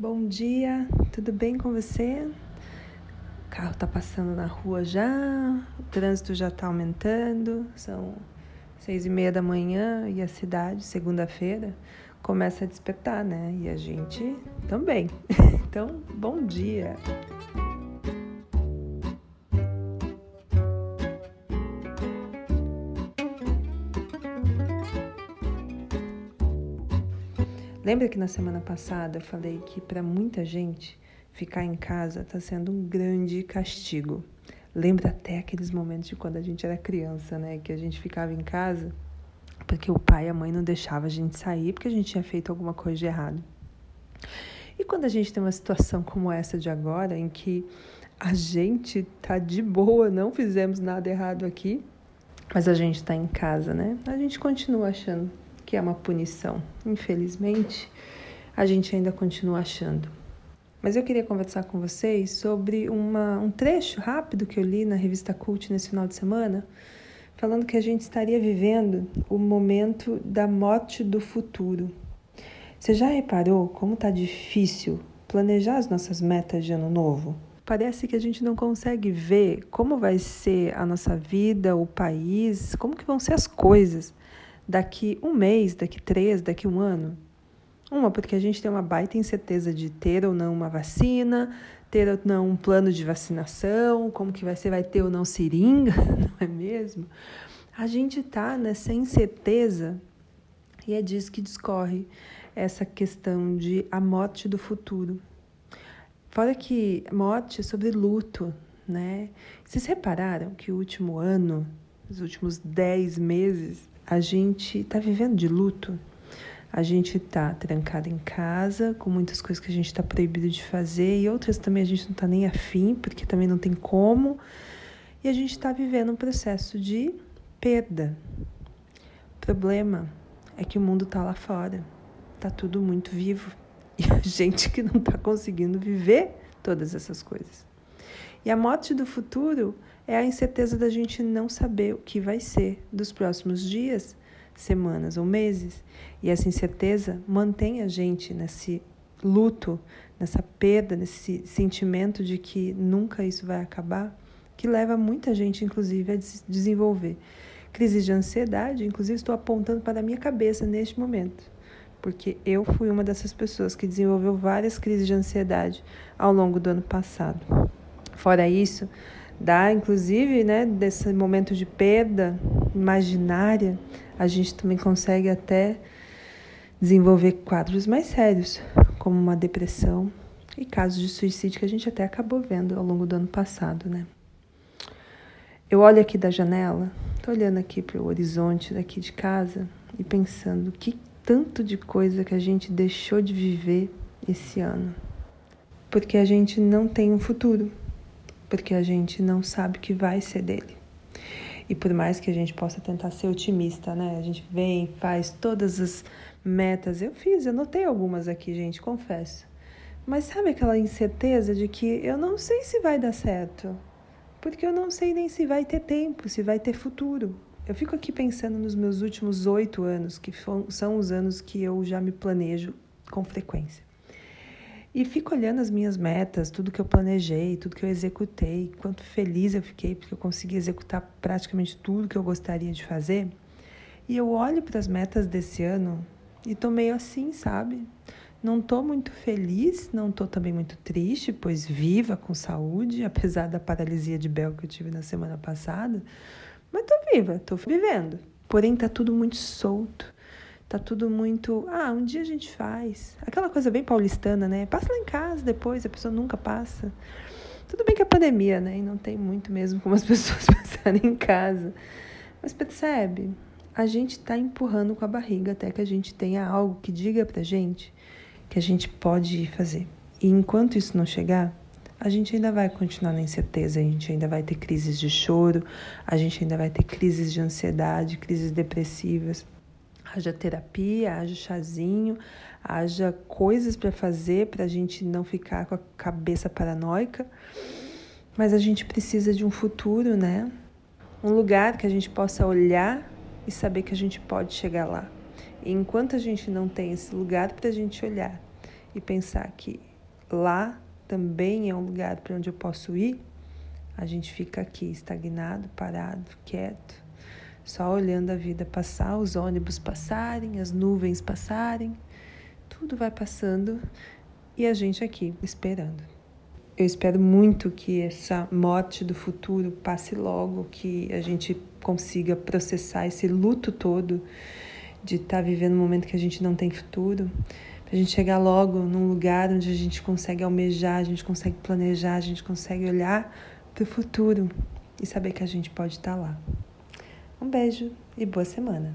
Bom dia, tudo bem com você? O carro está passando na rua já, o trânsito já está aumentando, são seis e meia da manhã e a cidade, segunda-feira, começa a despertar, né? E a gente também. Então, bom dia! Lembra que na semana passada eu falei que para muita gente ficar em casa está sendo um grande castigo. Lembra até aqueles momentos de quando a gente era criança, né? Que a gente ficava em casa porque o pai e a mãe não deixavam a gente sair porque a gente tinha feito alguma coisa de errado. E quando a gente tem uma situação como essa de agora, em que a gente tá de boa, não fizemos nada errado aqui, mas a gente está em casa, né? A gente continua achando que é uma punição. Infelizmente, a gente ainda continua achando. Mas eu queria conversar com vocês sobre uma, um trecho rápido que eu li na revista Cult nesse final de semana, falando que a gente estaria vivendo o momento da morte do futuro. Você já reparou como está difícil planejar as nossas metas de ano novo? Parece que a gente não consegue ver como vai ser a nossa vida, o país, como que vão ser as coisas daqui um mês, daqui três, daqui um ano? Uma, porque a gente tem uma baita incerteza de ter ou não uma vacina, ter ou não um plano de vacinação, como que vai ser, vai ter ou não seringa, não é mesmo? A gente está nessa incerteza e é disso que discorre essa questão de a morte do futuro. Fora que morte é sobre luto, né? Vocês repararam que o último ano, os últimos dez meses, a gente está vivendo de luto. A gente está trancado em casa, com muitas coisas que a gente está proibido de fazer, e outras também a gente não está nem afim, porque também não tem como. E a gente está vivendo um processo de perda. O problema é que o mundo está lá fora, está tudo muito vivo, e a gente que não está conseguindo viver todas essas coisas. E a morte do futuro é a incerteza da gente não saber o que vai ser dos próximos dias, semanas ou meses. E essa incerteza mantém a gente nesse luto, nessa perda, nesse sentimento de que nunca isso vai acabar, que leva muita gente, inclusive, a desenvolver crises de ansiedade. Inclusive, estou apontando para a minha cabeça neste momento, porque eu fui uma dessas pessoas que desenvolveu várias crises de ansiedade ao longo do ano passado. Fora isso, dá inclusive, né, desse momento de perda imaginária, a gente também consegue até desenvolver quadros mais sérios, como uma depressão e casos de suicídio que a gente até acabou vendo ao longo do ano passado, né? Eu olho aqui da janela, tô olhando aqui para o horizonte daqui de casa e pensando que tanto de coisa que a gente deixou de viver esse ano. Porque a gente não tem um futuro porque a gente não sabe o que vai ser dele. E por mais que a gente possa tentar ser otimista, né? A gente vem, faz todas as metas. Eu fiz, eu notei algumas aqui, gente, confesso. Mas sabe aquela incerteza de que eu não sei se vai dar certo? Porque eu não sei nem se vai ter tempo, se vai ter futuro. Eu fico aqui pensando nos meus últimos oito anos, que são os anos que eu já me planejo com frequência. E fico olhando as minhas metas, tudo que eu planejei, tudo que eu executei, quanto feliz eu fiquei porque eu consegui executar praticamente tudo que eu gostaria de fazer. E eu olho para as metas desse ano e tô meio assim, sabe? Não tô muito feliz, não tô também muito triste, pois viva com saúde, apesar da paralisia de Bel que eu tive na semana passada. Mas tô viva, tô vivendo. Porém, tá tudo muito solto. Tá tudo muito. Ah, um dia a gente faz. Aquela coisa bem paulistana, né? Passa lá em casa depois, a pessoa nunca passa. Tudo bem que é pandemia, né? E não tem muito mesmo como as pessoas passarem em casa. Mas percebe? A gente tá empurrando com a barriga até que a gente tenha algo que diga pra gente que a gente pode fazer. E enquanto isso não chegar, a gente ainda vai continuar na incerteza, a gente ainda vai ter crises de choro, a gente ainda vai ter crises de ansiedade, crises depressivas haja terapia, haja chazinho, haja coisas para fazer para a gente não ficar com a cabeça paranoica. Mas a gente precisa de um futuro, né? Um lugar que a gente possa olhar e saber que a gente pode chegar lá. E enquanto a gente não tem esse lugar para a gente olhar e pensar que lá também é um lugar para onde eu posso ir, a gente fica aqui estagnado, parado, quieto, só olhando a vida passar, os ônibus passarem, as nuvens passarem, tudo vai passando e a gente aqui esperando. Eu espero muito que essa morte do futuro passe logo, que a gente consiga processar esse luto todo de estar tá vivendo um momento que a gente não tem futuro, para a gente chegar logo num lugar onde a gente consegue almejar, a gente consegue planejar, a gente consegue olhar para o futuro e saber que a gente pode estar tá lá. Um beijo e boa semana.